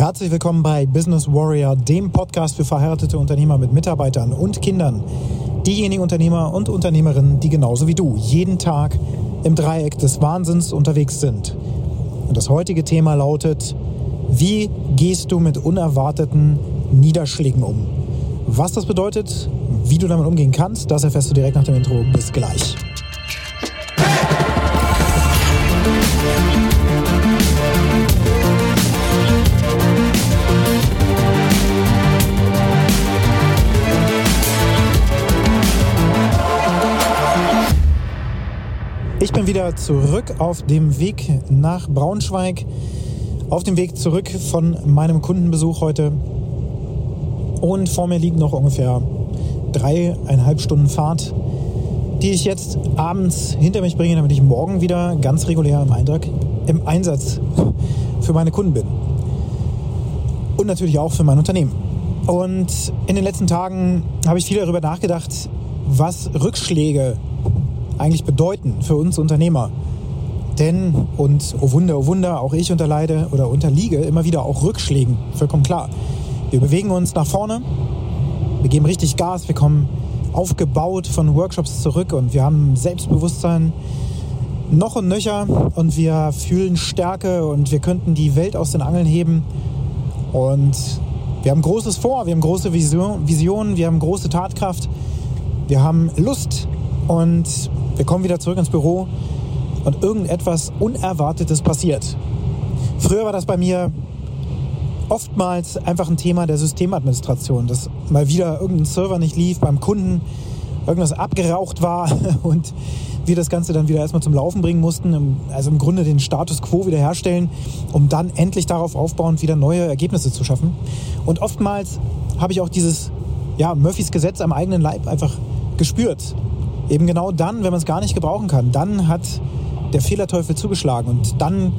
Herzlich willkommen bei Business Warrior, dem Podcast für verheiratete Unternehmer mit Mitarbeitern und Kindern. Diejenigen Unternehmer und Unternehmerinnen, die genauso wie du jeden Tag im Dreieck des Wahnsinns unterwegs sind. Und das heutige Thema lautet, wie gehst du mit unerwarteten Niederschlägen um? Was das bedeutet, wie du damit umgehen kannst, das erfährst du direkt nach dem Intro. Bis gleich. Ich bin wieder zurück auf dem Weg nach Braunschweig, auf dem Weg zurück von meinem Kundenbesuch heute. Und vor mir liegen noch ungefähr dreieinhalb Stunden Fahrt, die ich jetzt abends hinter mich bringe, damit ich morgen wieder ganz regulär im, Eindruck, im Einsatz für meine Kunden bin. Und natürlich auch für mein Unternehmen. Und in den letzten Tagen habe ich viel darüber nachgedacht, was Rückschläge eigentlich bedeuten für uns Unternehmer. Denn, und oh Wunder, oh Wunder, auch ich unterleide oder unterliege immer wieder auch Rückschlägen, vollkommen klar. Wir bewegen uns nach vorne, wir geben richtig Gas, wir kommen aufgebaut von Workshops zurück und wir haben Selbstbewusstsein noch und nöcher und wir fühlen Stärke und wir könnten die Welt aus den Angeln heben. Und wir haben Großes vor, wir haben große Visionen, wir haben große Tatkraft, wir haben Lust und wir kommen wieder zurück ins Büro und irgendetwas Unerwartetes passiert. Früher war das bei mir oftmals einfach ein Thema der Systemadministration, dass mal wieder irgendein Server nicht lief beim Kunden, irgendwas abgeraucht war und wir das Ganze dann wieder erstmal zum Laufen bringen mussten, also im Grunde den Status quo wiederherstellen, um dann endlich darauf aufbauend wieder neue Ergebnisse zu schaffen. Und oftmals habe ich auch dieses ja, Murphys Gesetz am eigenen Leib einfach gespürt eben genau dann, wenn man es gar nicht gebrauchen kann, dann hat der Fehlerteufel zugeschlagen und dann,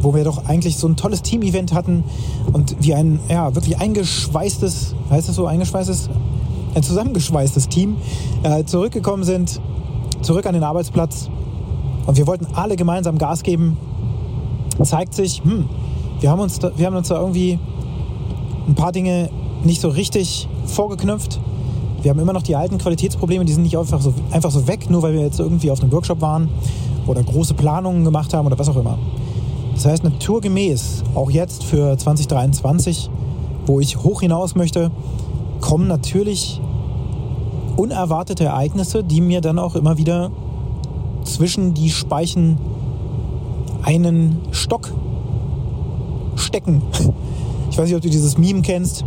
wo wir doch eigentlich so ein tolles Team-Event hatten und wie ein ja, wirklich eingeschweißtes, heißt das so, eingeschweißtes, ein zusammengeschweißtes Team äh, zurückgekommen sind, zurück an den Arbeitsplatz und wir wollten alle gemeinsam Gas geben, zeigt sich, hm, wir haben uns da, wir haben uns da irgendwie ein paar Dinge nicht so richtig vorgeknüpft wir haben immer noch die alten Qualitätsprobleme, die sind nicht einfach so, einfach so weg, nur weil wir jetzt irgendwie auf einem Workshop waren oder große Planungen gemacht haben oder was auch immer. Das heißt, naturgemäß, auch jetzt für 2023, wo ich hoch hinaus möchte, kommen natürlich unerwartete Ereignisse, die mir dann auch immer wieder zwischen die Speichen einen Stock stecken. Ich weiß nicht, ob du dieses Meme kennst.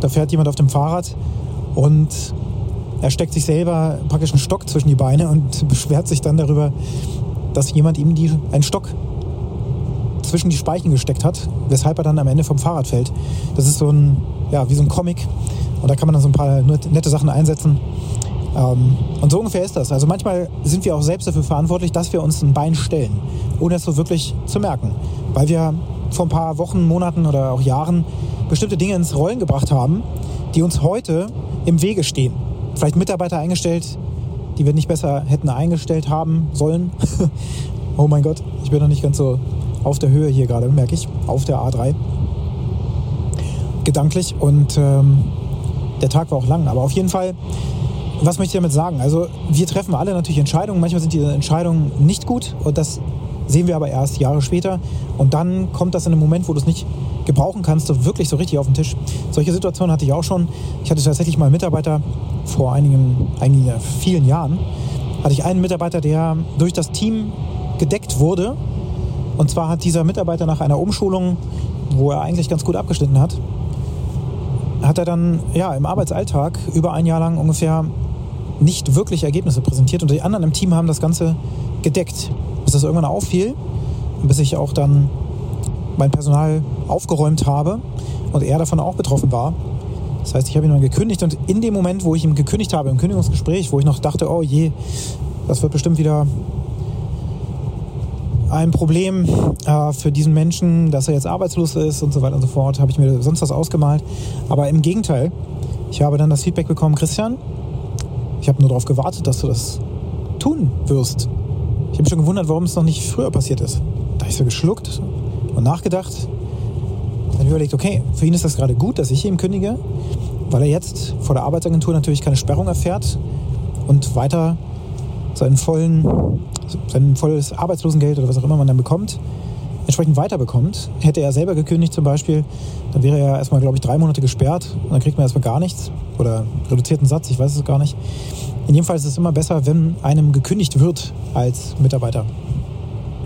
Da fährt jemand auf dem Fahrrad und er steckt sich selber praktisch einen Stock zwischen die Beine und beschwert sich dann darüber, dass jemand ihm die, einen Stock zwischen die Speichen gesteckt hat, weshalb er dann am Ende vom Fahrrad fällt. Das ist so ein, ja, wie so ein Comic. Und da kann man dann so ein paar nette Sachen einsetzen. Ähm, und so ungefähr ist das. Also manchmal sind wir auch selbst dafür verantwortlich, dass wir uns ein Bein stellen, ohne es so wirklich zu merken. Weil wir vor ein paar Wochen, Monaten oder auch Jahren bestimmte Dinge ins Rollen gebracht haben, die uns heute im Wege stehen. Vielleicht Mitarbeiter eingestellt, die wir nicht besser hätten eingestellt haben sollen. oh mein Gott, ich bin noch nicht ganz so auf der Höhe hier gerade, merke ich, auf der A3. Gedanklich und ähm, der Tag war auch lang, aber auf jeden Fall, was möchte ich damit sagen? Also wir treffen alle natürlich Entscheidungen, manchmal sind diese Entscheidungen nicht gut und das sehen wir aber erst Jahre später und dann kommt das in einem Moment, wo du es nicht gebrauchen kannst, du wirklich so richtig auf den Tisch. Solche Situationen hatte ich auch schon. Ich hatte tatsächlich mal einen Mitarbeiter vor einigen, einigen vielen Jahren, hatte ich einen Mitarbeiter, der durch das Team gedeckt wurde. Und zwar hat dieser Mitarbeiter nach einer Umschulung, wo er eigentlich ganz gut abgeschnitten hat, hat er dann ja, im Arbeitsalltag über ein Jahr lang ungefähr nicht wirklich Ergebnisse präsentiert. Und die anderen im Team haben das Ganze gedeckt, bis das irgendwann auffiel und bis ich auch dann mein Personal aufgeräumt habe und er davon auch betroffen war. Das heißt, ich habe ihn dann gekündigt und in dem Moment, wo ich ihn gekündigt habe, im Kündigungsgespräch, wo ich noch dachte, oh je, das wird bestimmt wieder ein Problem äh, für diesen Menschen, dass er jetzt arbeitslos ist und so weiter und so fort, habe ich mir sonst was ausgemalt. Aber im Gegenteil, ich habe dann das Feedback bekommen, Christian, ich habe nur darauf gewartet, dass du das tun wirst. Ich habe mich schon gewundert, warum es noch nicht früher passiert ist. Da habe ich so geschluckt und nachgedacht. Dann überlegt, okay, für ihn ist das gerade gut, dass ich ihm kündige, weil er jetzt vor der Arbeitsagentur natürlich keine Sperrung erfährt und weiter seinen vollen, sein volles Arbeitslosengeld oder was auch immer man dann bekommt, entsprechend weiterbekommt. Hätte er selber gekündigt zum Beispiel, dann wäre er erstmal, glaube ich, drei Monate gesperrt und dann kriegt man erstmal gar nichts oder reduzierten Satz, ich weiß es gar nicht. In jedem Fall ist es immer besser, wenn einem gekündigt wird als Mitarbeiter,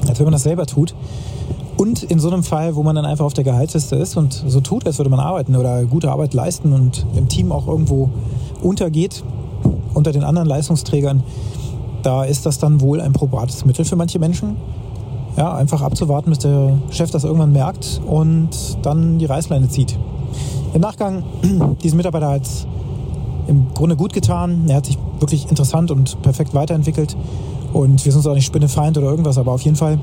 als wenn man das selber tut. Und in so einem Fall, wo man dann einfach auf der Gehaltsliste ist und so tut, als würde man arbeiten oder gute Arbeit leisten und im Team auch irgendwo untergeht unter den anderen Leistungsträgern, da ist das dann wohl ein probates Mittel für manche Menschen. Ja, einfach abzuwarten, bis der Chef das irgendwann merkt und dann die Reißleine zieht. Im Nachgang, diesen Mitarbeiter hat es im Grunde gut getan. Er hat sich wirklich interessant und perfekt weiterentwickelt. Und wir sind uns auch nicht Spinnefeind oder irgendwas, aber auf jeden Fall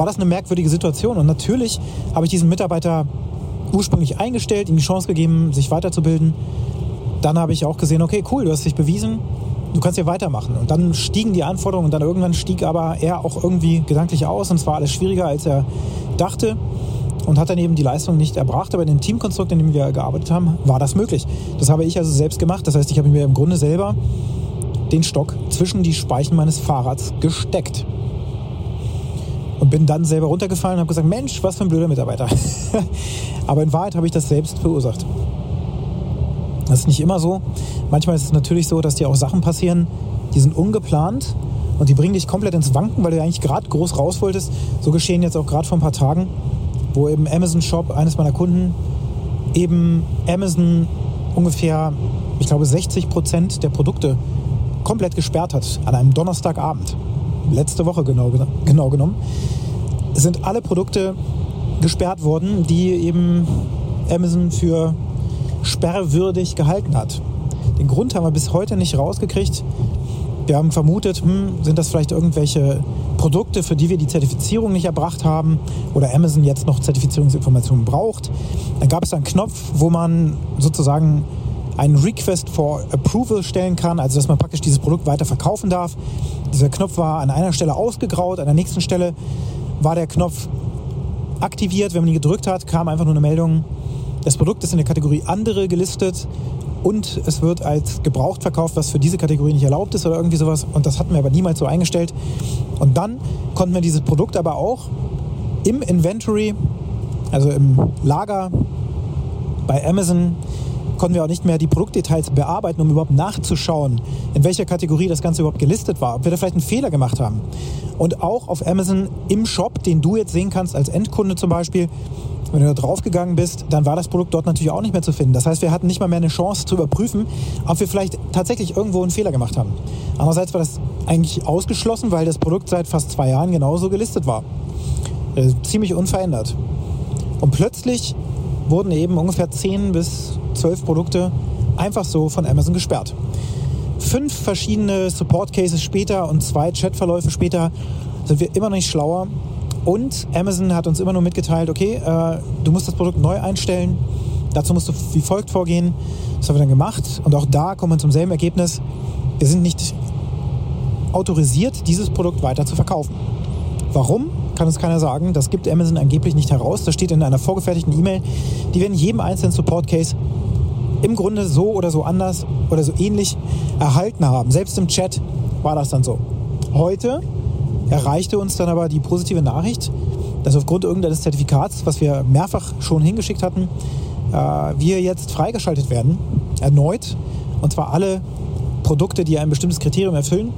war das eine merkwürdige Situation. Und natürlich habe ich diesen Mitarbeiter ursprünglich eingestellt, ihm die Chance gegeben, sich weiterzubilden. Dann habe ich auch gesehen, okay, cool, du hast dich bewiesen, du kannst hier weitermachen. Und dann stiegen die Anforderungen und dann irgendwann stieg aber er auch irgendwie gedanklich aus und es war alles schwieriger, als er dachte und hat dann eben die Leistung nicht erbracht. Aber in dem Teamkonstrukt, in dem wir gearbeitet haben, war das möglich. Das habe ich also selbst gemacht. Das heißt, ich habe mir im Grunde selber den Stock zwischen die Speichen meines Fahrrads gesteckt. Und bin dann selber runtergefallen und habe gesagt, Mensch, was für ein blöder Mitarbeiter. Aber in Wahrheit habe ich das selbst verursacht. Das ist nicht immer so. Manchmal ist es natürlich so, dass dir auch Sachen passieren, die sind ungeplant und die bringen dich komplett ins Wanken, weil du eigentlich gerade groß raus wolltest. So geschehen jetzt auch gerade vor ein paar Tagen, wo im Amazon Shop eines meiner Kunden eben Amazon ungefähr, ich glaube, 60 Prozent der Produkte komplett gesperrt hat an einem Donnerstagabend. Letzte Woche genau, genau genommen. Sind alle Produkte gesperrt worden, die eben Amazon für sperrwürdig gehalten hat. Den Grund haben wir bis heute nicht rausgekriegt. Wir haben vermutet, hm, sind das vielleicht irgendwelche Produkte, für die wir die Zertifizierung nicht erbracht haben oder Amazon jetzt noch Zertifizierungsinformationen braucht. Dann gab es einen Knopf, wo man sozusagen einen Request for Approval stellen kann, also dass man praktisch dieses Produkt weiter verkaufen darf. Dieser Knopf war an einer Stelle ausgegraut, an der nächsten Stelle war der Knopf aktiviert. Wenn man ihn gedrückt hat, kam einfach nur eine Meldung, das Produkt ist in der Kategorie andere gelistet und es wird als gebraucht verkauft, was für diese Kategorie nicht erlaubt ist oder irgendwie sowas. Und das hatten wir aber niemals so eingestellt. Und dann konnten wir dieses Produkt aber auch im Inventory, also im Lager bei Amazon, konnten wir auch nicht mehr die Produktdetails bearbeiten, um überhaupt nachzuschauen, in welcher Kategorie das Ganze überhaupt gelistet war, ob wir da vielleicht einen Fehler gemacht haben. Und auch auf Amazon im Shop, den du jetzt sehen kannst als Endkunde zum Beispiel, wenn du da draufgegangen bist, dann war das Produkt dort natürlich auch nicht mehr zu finden. Das heißt, wir hatten nicht mal mehr eine Chance zu überprüfen, ob wir vielleicht tatsächlich irgendwo einen Fehler gemacht haben. Andererseits war das eigentlich ausgeschlossen, weil das Produkt seit fast zwei Jahren genauso gelistet war. Äh, ziemlich unverändert. Und plötzlich wurden eben ungefähr 10 bis 12 Produkte einfach so von Amazon gesperrt. Fünf verschiedene Support Cases später und zwei Chatverläufe später sind wir immer noch nicht schlauer und Amazon hat uns immer nur mitgeteilt, okay, äh, du musst das Produkt neu einstellen. Dazu musst du wie folgt vorgehen. Das haben wir dann gemacht. Und auch da kommen wir zum selben Ergebnis. Wir sind nicht autorisiert, dieses Produkt weiter zu verkaufen. Warum? Kann uns keiner sagen. Das gibt Amazon angeblich nicht heraus. Das steht in einer vorgefertigten E-Mail, die wir in jedem einzelnen Support-Case im Grunde so oder so anders oder so ähnlich erhalten haben. Selbst im Chat war das dann so. Heute erreichte uns dann aber die positive Nachricht, dass aufgrund irgendeines Zertifikats, was wir mehrfach schon hingeschickt hatten, äh, wir jetzt freigeschaltet werden, erneut. Und zwar alle Produkte, die ein bestimmtes Kriterium erfüllen,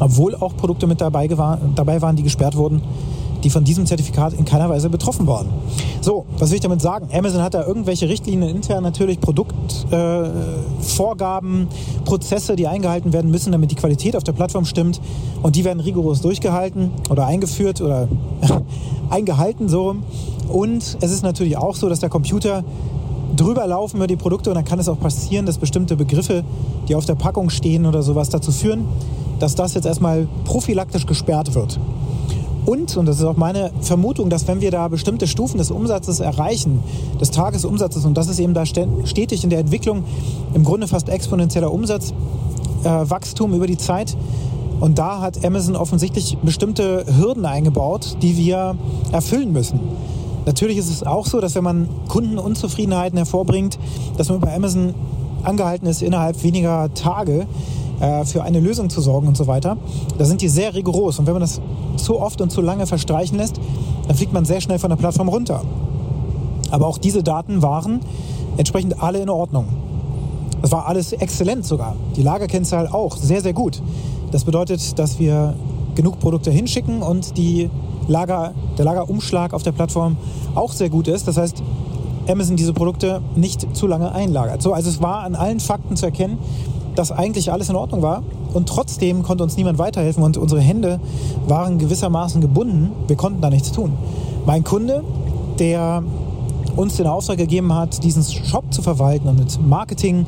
obwohl auch Produkte mit dabei, dabei waren, die gesperrt wurden, die von diesem Zertifikat in keiner Weise betroffen waren. So, was will ich damit sagen? Amazon hat da irgendwelche Richtlinien intern natürlich, Produktvorgaben, äh, Prozesse, die eingehalten werden müssen, damit die Qualität auf der Plattform stimmt. Und die werden rigoros durchgehalten oder eingeführt oder eingehalten so. Und es ist natürlich auch so, dass der Computer drüber laufen über die Produkte und dann kann es auch passieren, dass bestimmte Begriffe, die auf der Packung stehen oder sowas, dazu führen, dass das jetzt erstmal prophylaktisch gesperrt wird. Und, und das ist auch meine Vermutung, dass wenn wir da bestimmte Stufen des Umsatzes erreichen, des Tagesumsatzes, und das ist eben da stetig in der Entwicklung, im Grunde fast exponentieller Umsatzwachstum äh, über die Zeit. Und da hat Amazon offensichtlich bestimmte Hürden eingebaut, die wir erfüllen müssen. Natürlich ist es auch so, dass wenn man Kundenunzufriedenheiten hervorbringt, dass man bei Amazon angehalten ist, innerhalb weniger Tage äh, für eine Lösung zu sorgen und so weiter. Da sind die sehr rigoros. Und wenn man das zu oft und zu lange verstreichen lässt, dann fliegt man sehr schnell von der Plattform runter. Aber auch diese Daten waren entsprechend alle in Ordnung. Das war alles exzellent sogar. Die Lagerkennzahl auch sehr, sehr gut. Das bedeutet, dass wir genug Produkte hinschicken und die Lager, der Lagerumschlag auf der Plattform auch sehr gut ist. Das heißt, Amazon diese Produkte nicht zu lange einlagert. So, also es war an allen Fakten zu erkennen, dass eigentlich alles in Ordnung war und trotzdem konnte uns niemand weiterhelfen und unsere Hände waren gewissermaßen gebunden. Wir konnten da nichts tun. Mein Kunde, der uns den Auftrag gegeben hat, diesen Shop zu verwalten und mit Marketing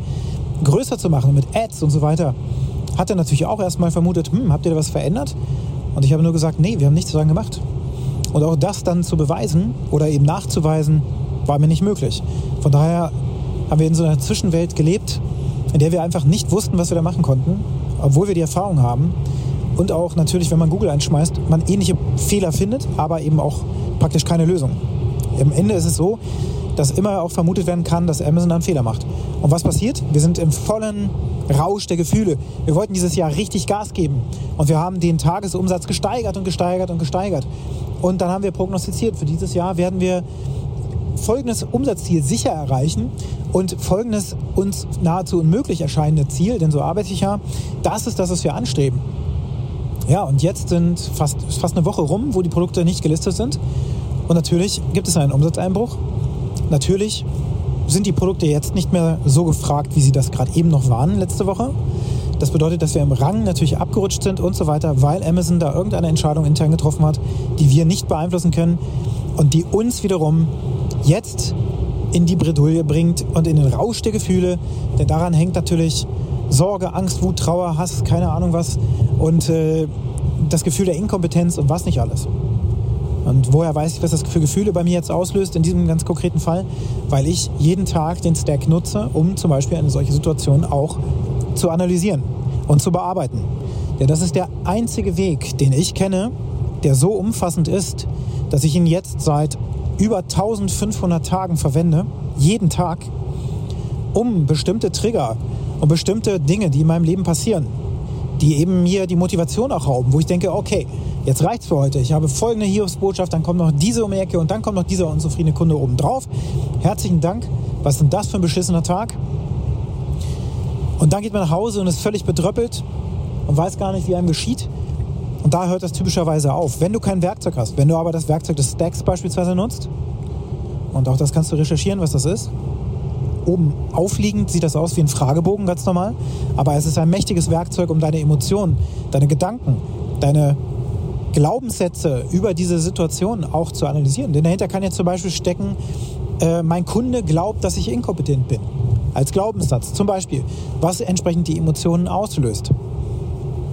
größer zu machen, mit Ads und so weiter, hat er natürlich auch erstmal vermutet, hm, habt ihr da was verändert? Und ich habe nur gesagt, nee, wir haben nichts daran gemacht. Und auch das dann zu beweisen oder eben nachzuweisen, war mir nicht möglich. Von daher haben wir in so einer Zwischenwelt gelebt, in der wir einfach nicht wussten, was wir da machen konnten, obwohl wir die Erfahrung haben. Und auch natürlich, wenn man Google einschmeißt, man ähnliche Fehler findet, aber eben auch praktisch keine Lösung. Am Ende ist es so, dass immer auch vermutet werden kann, dass Amazon einen Fehler macht. Und was passiert? Wir sind im vollen Rausch der Gefühle. Wir wollten dieses Jahr richtig Gas geben. Und wir haben den Tagesumsatz gesteigert und gesteigert und gesteigert. Und dann haben wir prognostiziert, für dieses Jahr werden wir folgendes Umsatzziel sicher erreichen und folgendes uns nahezu unmöglich erscheinende Ziel, denn so arbeite ich ja, das ist das, was wir anstreben. Ja, und jetzt sind fast, fast eine Woche rum, wo die Produkte nicht gelistet sind. Und natürlich gibt es einen Umsatzeinbruch. Natürlich sind die Produkte jetzt nicht mehr so gefragt, wie sie das gerade eben noch waren letzte Woche. Das bedeutet, dass wir im Rang natürlich abgerutscht sind und so weiter, weil Amazon da irgendeine Entscheidung intern getroffen hat, die wir nicht beeinflussen können und die uns wiederum jetzt in die Bredouille bringt und in den Rausch der Gefühle. Denn daran hängt natürlich Sorge, Angst, Wut, Trauer, Hass, keine Ahnung was und äh, das Gefühl der Inkompetenz und was nicht alles. Und woher weiß ich, was das für Gefühle bei mir jetzt auslöst in diesem ganz konkreten Fall? Weil ich jeden Tag den Stack nutze, um zum Beispiel eine solche Situation auch zu analysieren und zu bearbeiten. Denn das ist der einzige Weg, den ich kenne, der so umfassend ist, dass ich ihn jetzt seit über 1500 Tagen verwende, jeden Tag, um bestimmte Trigger und bestimmte Dinge, die in meinem Leben passieren, die eben mir die Motivation auch rauben, wo ich denke, okay, jetzt reicht's für heute. Ich habe folgende Hiobsbotschaft, dann kommt noch diese um die Ecke und dann kommt noch dieser unzufriedene Kunde oben drauf. Herzlichen Dank. Was ist denn das für ein beschissener Tag? Und dann geht man nach Hause und ist völlig bedröppelt und weiß gar nicht, wie einem geschieht. Und da hört das typischerweise auf. Wenn du kein Werkzeug hast, wenn du aber das Werkzeug des Stacks beispielsweise nutzt, und auch das kannst du recherchieren, was das ist. Oben aufliegend sieht das aus wie ein Fragebogen, ganz normal. Aber es ist ein mächtiges Werkzeug, um deine Emotionen, deine Gedanken, deine Glaubenssätze über diese Situation auch zu analysieren. Denn dahinter kann jetzt zum Beispiel stecken, äh, mein Kunde glaubt, dass ich inkompetent bin. Als Glaubenssatz. Zum Beispiel, was entsprechend die Emotionen auslöst.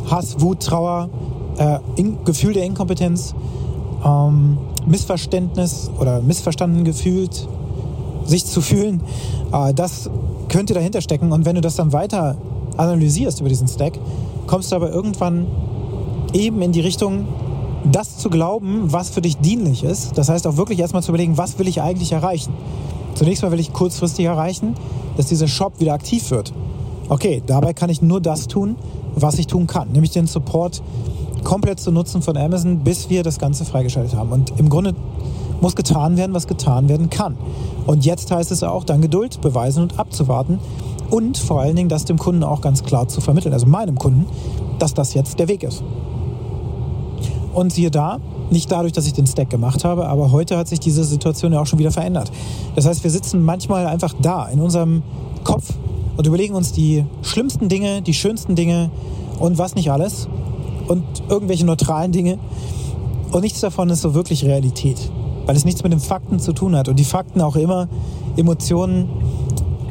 Hass, Wut, Trauer, äh, in, Gefühl der Inkompetenz, ähm, Missverständnis oder missverstanden gefühlt, sich zu fühlen, äh, das könnte dahinter stecken. Und wenn du das dann weiter analysierst über diesen Stack, kommst du aber irgendwann eben in die Richtung, das zu glauben, was für dich dienlich ist. Das heißt auch wirklich erstmal zu überlegen, was will ich eigentlich erreichen. Zunächst mal will ich kurzfristig erreichen, dass dieser Shop wieder aktiv wird. Okay, dabei kann ich nur das tun, was ich tun kann, nämlich den Support komplett zu nutzen von Amazon, bis wir das Ganze freigeschaltet haben. Und im Grunde muss getan werden, was getan werden kann. Und jetzt heißt es auch, dann Geduld beweisen und abzuwarten und vor allen Dingen das dem Kunden auch ganz klar zu vermitteln, also meinem Kunden, dass das jetzt der Weg ist. Und siehe da, nicht dadurch, dass ich den Stack gemacht habe, aber heute hat sich diese Situation ja auch schon wieder verändert. Das heißt, wir sitzen manchmal einfach da in unserem Kopf und überlegen uns die schlimmsten Dinge, die schönsten Dinge und was nicht alles und irgendwelche neutralen Dinge. Und nichts davon ist so wirklich Realität, weil es nichts mit den Fakten zu tun hat und die Fakten auch immer Emotionen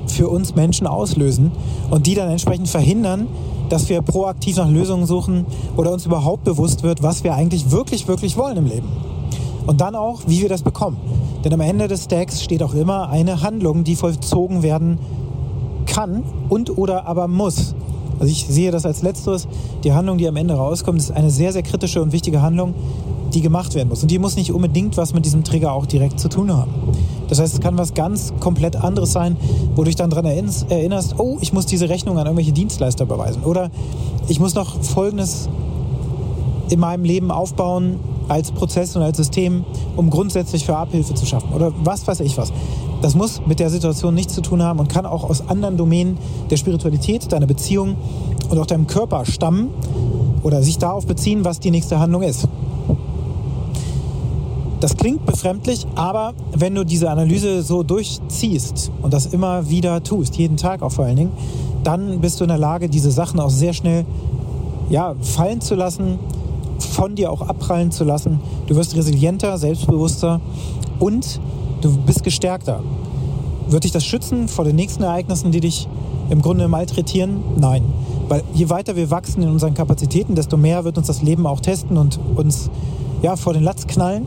für uns Menschen auslösen und die dann entsprechend verhindern, dass wir proaktiv nach Lösungen suchen oder uns überhaupt bewusst wird, was wir eigentlich wirklich, wirklich wollen im Leben. Und dann auch, wie wir das bekommen. Denn am Ende des Stacks steht auch immer eine Handlung, die vollzogen werden kann und oder aber muss. Also ich sehe das als letzteres. Die Handlung, die am Ende rauskommt, ist eine sehr, sehr kritische und wichtige Handlung, die gemacht werden muss. Und die muss nicht unbedingt was mit diesem Trigger auch direkt zu tun haben. Das heißt, es kann was ganz komplett anderes sein, wo du dich dann daran erinnerst, oh, ich muss diese Rechnung an irgendwelche Dienstleister beweisen. Oder ich muss noch Folgendes in meinem Leben aufbauen als Prozess und als System, um grundsätzlich für Abhilfe zu schaffen. Oder was weiß ich was. Das muss mit der Situation nichts zu tun haben und kann auch aus anderen Domänen der Spiritualität, deiner Beziehung und auch deinem Körper stammen oder sich darauf beziehen, was die nächste Handlung ist. Das klingt befremdlich, aber wenn du diese Analyse so durchziehst und das immer wieder tust, jeden Tag auch vor allen Dingen, dann bist du in der Lage, diese Sachen auch sehr schnell ja, fallen zu lassen, von dir auch abprallen zu lassen. Du wirst resilienter, selbstbewusster und du bist gestärkter. Wird dich das schützen vor den nächsten Ereignissen, die dich im Grunde malträtieren? Nein. Weil je weiter wir wachsen in unseren Kapazitäten, desto mehr wird uns das Leben auch testen und uns ja, vor den Latz knallen,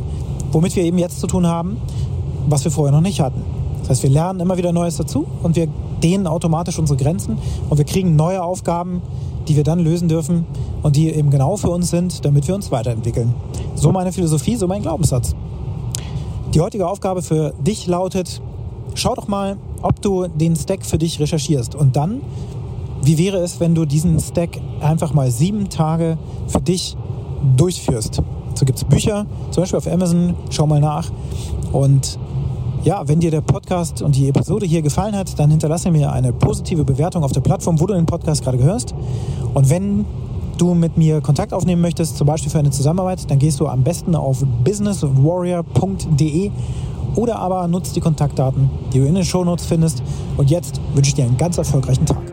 womit wir eben jetzt zu tun haben, was wir vorher noch nicht hatten. Das heißt, wir lernen immer wieder Neues dazu und wir dehnen automatisch unsere Grenzen und wir kriegen neue Aufgaben, die wir dann lösen dürfen und die eben genau für uns sind, damit wir uns weiterentwickeln. So meine Philosophie, so mein Glaubenssatz. Die heutige Aufgabe für dich lautet, schau doch mal, ob du den Stack für dich recherchierst und dann, wie wäre es, wenn du diesen Stack einfach mal sieben Tage für dich durchführst. So gibt es Bücher, zum Beispiel auf Amazon, schau mal nach und ja, wenn dir der Podcast und die Episode hier gefallen hat, dann hinterlasse mir eine positive Bewertung auf der Plattform, wo du den Podcast gerade hörst. Und wenn du mit mir Kontakt aufnehmen möchtest, zum Beispiel für eine Zusammenarbeit, dann gehst du am besten auf businesswarrior.de oder aber nutzt die Kontaktdaten, die du in den Shownotes findest. Und jetzt wünsche ich dir einen ganz erfolgreichen Tag.